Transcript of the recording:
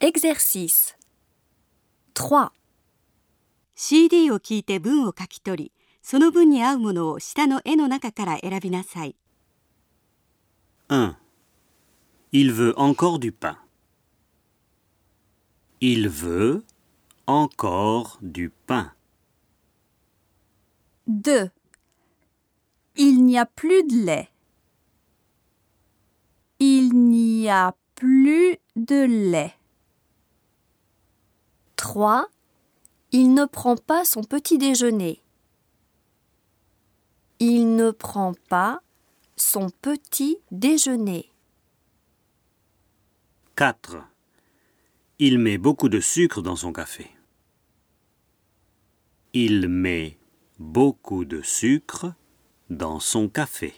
Exercice 3. CD を聞いて文を書き取り、その文に合うものを下の絵の中から選びなさい。 1. Il veut encore du pain. Il veut encore du pain. 2. Il n'y a plus de lait. Il n'y a plus de lait. 3. Il ne prend pas son petit déjeuner. Il ne prend pas son petit déjeuner. 4. Il met beaucoup de sucre dans son café. Il met beaucoup de sucre dans son café.